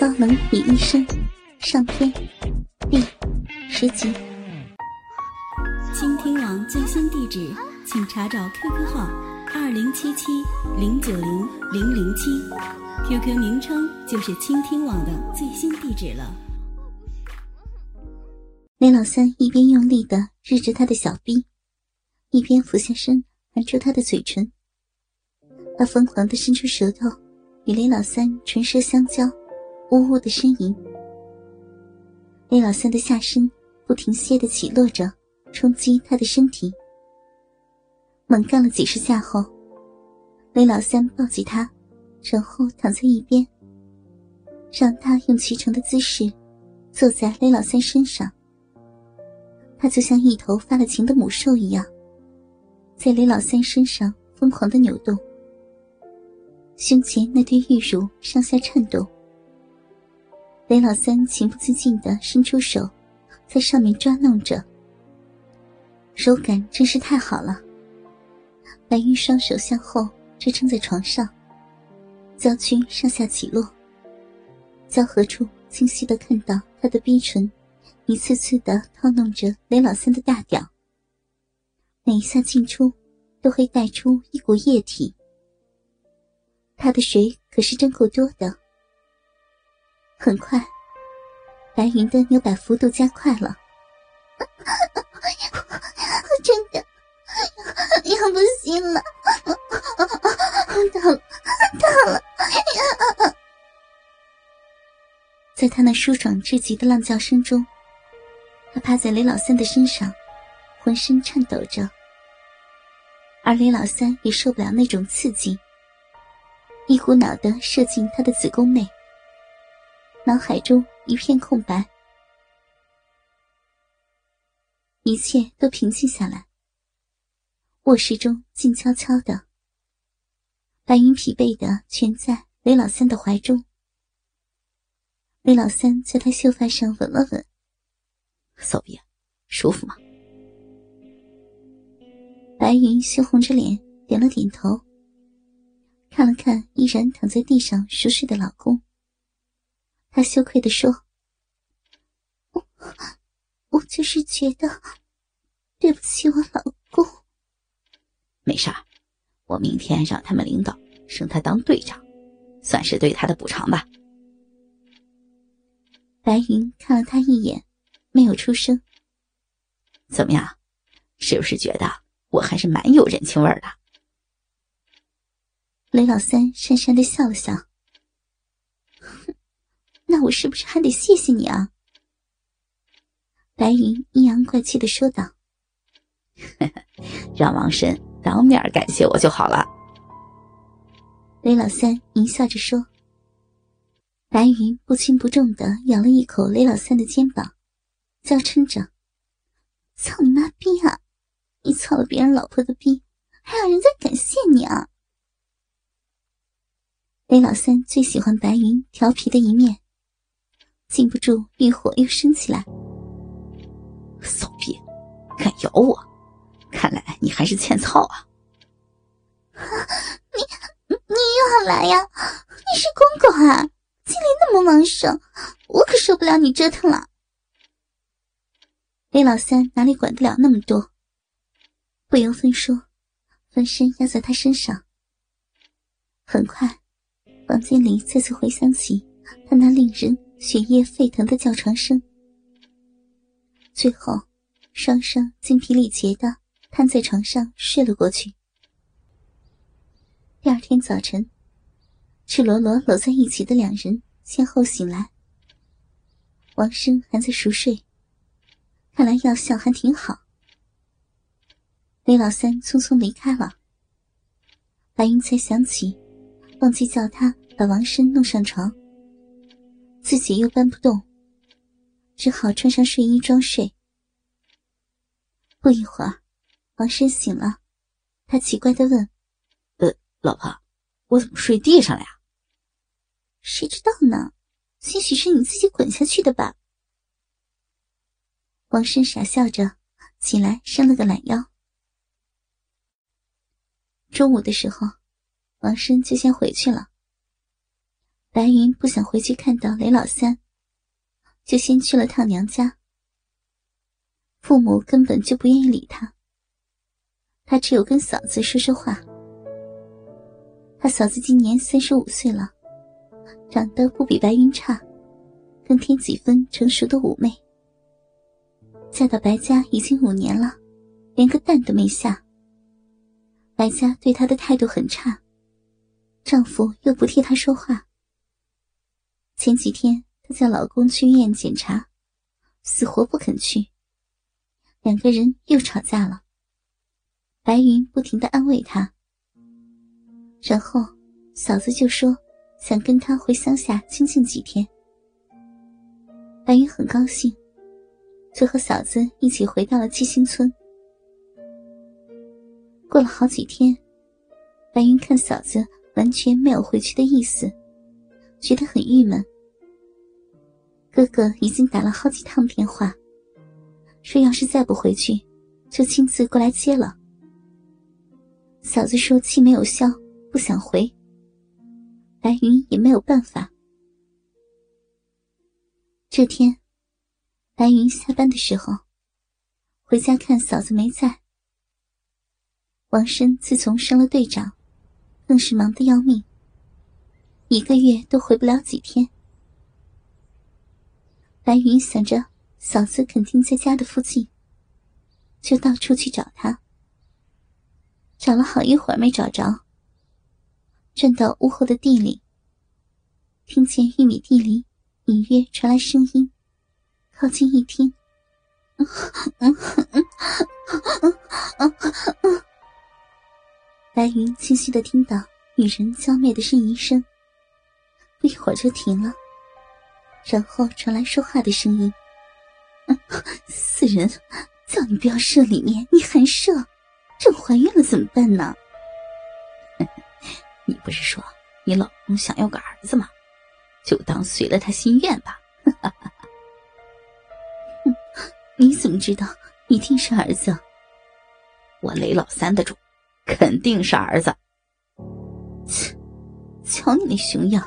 高冷女医生上篇第十集。倾听网最新地址，请查找 QQ 号二零七七零九零零零七，QQ 名称就是倾听网的最新地址了。雷老三一边用力的日着他的小臂，一边俯下身含住他的嘴唇。他疯狂的伸出舌头，与雷老三唇舌相交，呜呜的呻吟。雷老三的下身不停歇的起落着，冲击他的身体。猛干了几十下后，雷老三抱起他，然后躺在一边，让他用骑乘的姿势坐在雷老三身上。他就像一头发了情的母兽一样，在雷老三身上疯狂的扭动。胸前那堆玉乳上下颤动，雷老三情不自禁的伸出手，在上面抓弄着，手感真是太好了。白玉双手向后支撑在床上，娇躯上下起落，交合处清晰的看到他的逼唇，一次次的套弄着雷老三的大屌，每一下进出，都会带出一股液体。他的水可是真够多的。很快，白云的扭摆幅度加快了，我 真的要不行了，到了，到了！在他那舒爽至极的浪叫声中，他趴在雷老三的身上，浑身颤抖着，而雷老三也受不了那种刺激。一股脑的射进他的子宫内，脑海中一片空白，一切都平静下来。卧室中静悄悄的，白云疲惫的蜷在雷老三的怀中。雷老三在他秀发上吻了吻，骚逼，舒服吗？白云羞红着脸点了点头。看了看依然躺在地上熟睡的老公，她羞愧的说：“我我就是觉得对不起我老公。没事儿，我明天让他们领导升他当队长，算是对他的补偿吧。”白云看了他一眼，没有出声。怎么样，是不是觉得我还是蛮有人情味的？雷老三讪讪的笑了笑，哼，那我是不是还得谢谢你啊？白云阴阳怪气的说道：“让王婶当面感谢我就好了。”雷老三淫笑着说。白云不轻不重的咬了一口雷老三的肩膀，娇嗔着：“操你妈逼啊！你操了别人老婆的逼，还要人家感谢你啊？”雷老三最喜欢白云调皮的一面，禁不住欲火又升起来。骚逼，敢咬我？看来你还是欠操啊！你你又要来呀？你是公公啊，精力那么旺盛，我可受不了你折腾了。雷老三哪里管得了那么多？不由分说，翻身压在他身上。很快。房间里再次回响起他那令人血液沸腾的叫床声，最后双双精疲力竭的瘫在床上睡了过去。第二天早晨，赤裸裸搂在一起的两人先后醒来。王生还在熟睡，看来药效还挺好。雷老三匆匆离开了，白云才想起。忘记叫他把王生弄上床，自己又搬不动，只好穿上睡衣装睡。不一会儿，王生醒了，他奇怪的问：“呃，老婆，我怎么睡地上了呀？”“谁知道呢？兴许是你自己滚下去的吧。”王生傻笑着起来，伸了个懒腰。中午的时候。王生就先回去了。白云不想回去看到雷老三，就先去了趟娘家。父母根本就不愿意理他，他只有跟嫂子说说话。他嫂子今年三十五岁了，长得不比白云差，更添几分成熟的妩媚。嫁到白家已经五年了，连个蛋都没下。白家对她的态度很差，丈夫又不替她说话。前几天她叫老公去医院检查，死活不肯去。两个人又吵架了。白云不停的安慰她，然后嫂子就说想跟她回乡下清静几天。白云很高兴。就和嫂子一起回到了七星村。过了好几天，白云看嫂子完全没有回去的意思，觉得很郁闷。哥哥已经打了好几趟电话，说要是再不回去，就亲自过来接了。嫂子说气没有消，不想回。白云也没有办法。这天。白云下班的时候，回家看嫂子没在。王生自从升了队长，更是忙得要命，一个月都回不了几天。白云想着嫂子肯定在家的附近，就到处去找她。找了好一会儿没找着，转到屋后的地里，听见玉米地里隐约传来声音。靠近一听，白云清晰的听到女人娇媚的呻吟声，会儿就停了，然后传来说话的声音：“死人，叫你不要射里面，你还射，朕怀孕了怎么办呢？”你不是说你老公想要个儿子吗？就当随了他心愿吧。你怎么知道一定是儿子？我雷老三的主，肯定是儿子。切，瞧你那熊样，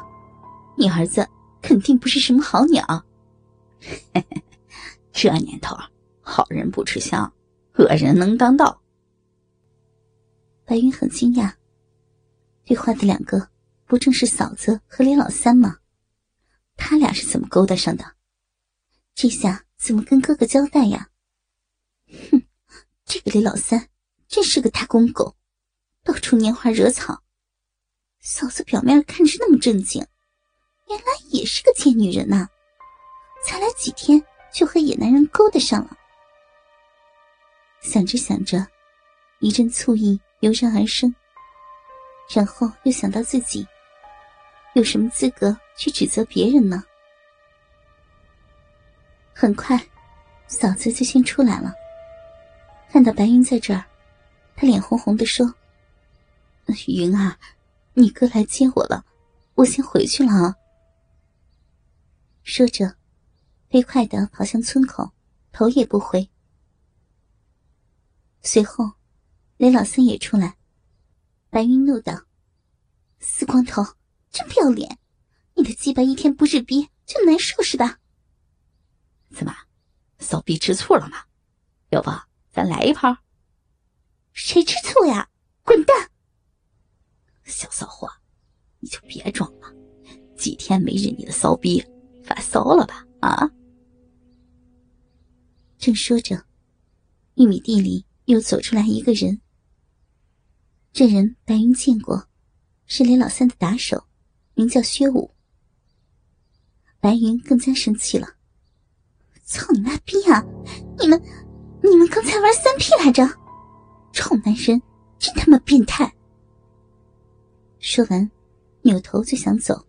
你儿子肯定不是什么好鸟。这年头，好人不吃香，恶人能当道。白云很惊讶，对话的两个不正是嫂子和李老三吗？他俩是怎么勾搭上的？这下。怎么跟哥哥交代呀？哼，这个李老三真是个大公狗，到处拈花惹草。嫂子表面看着那么正经，原来也是个贱女人呐！才来几天就和野男人勾搭上了。想着想着，一阵醋意油然而生，然后又想到自己，有什么资格去指责别人呢？很快，嫂子就先出来了。看到白云在这儿，她脸红红的说：“云啊，你哥来接我了，我先回去了啊。”说着，飞快的跑向村口，头也不回。随后，雷老三也出来。白云怒道：“死光头，真不要脸！你的鸡巴一天不日逼就难受是吧？”怎么，骚逼吃醋了吗？要不咱来一炮？谁吃醋呀？滚蛋！小骚货，你就别装了，几天没日你的骚逼发骚了吧？啊！正说着，玉米地里又走出来一个人。这人白云见过，是李老三的打手，名叫薛武。白云更加生气了。操你妈逼啊！你们，你们刚才玩三 P 来着？臭男人，真他妈变态！说完，扭头就想走。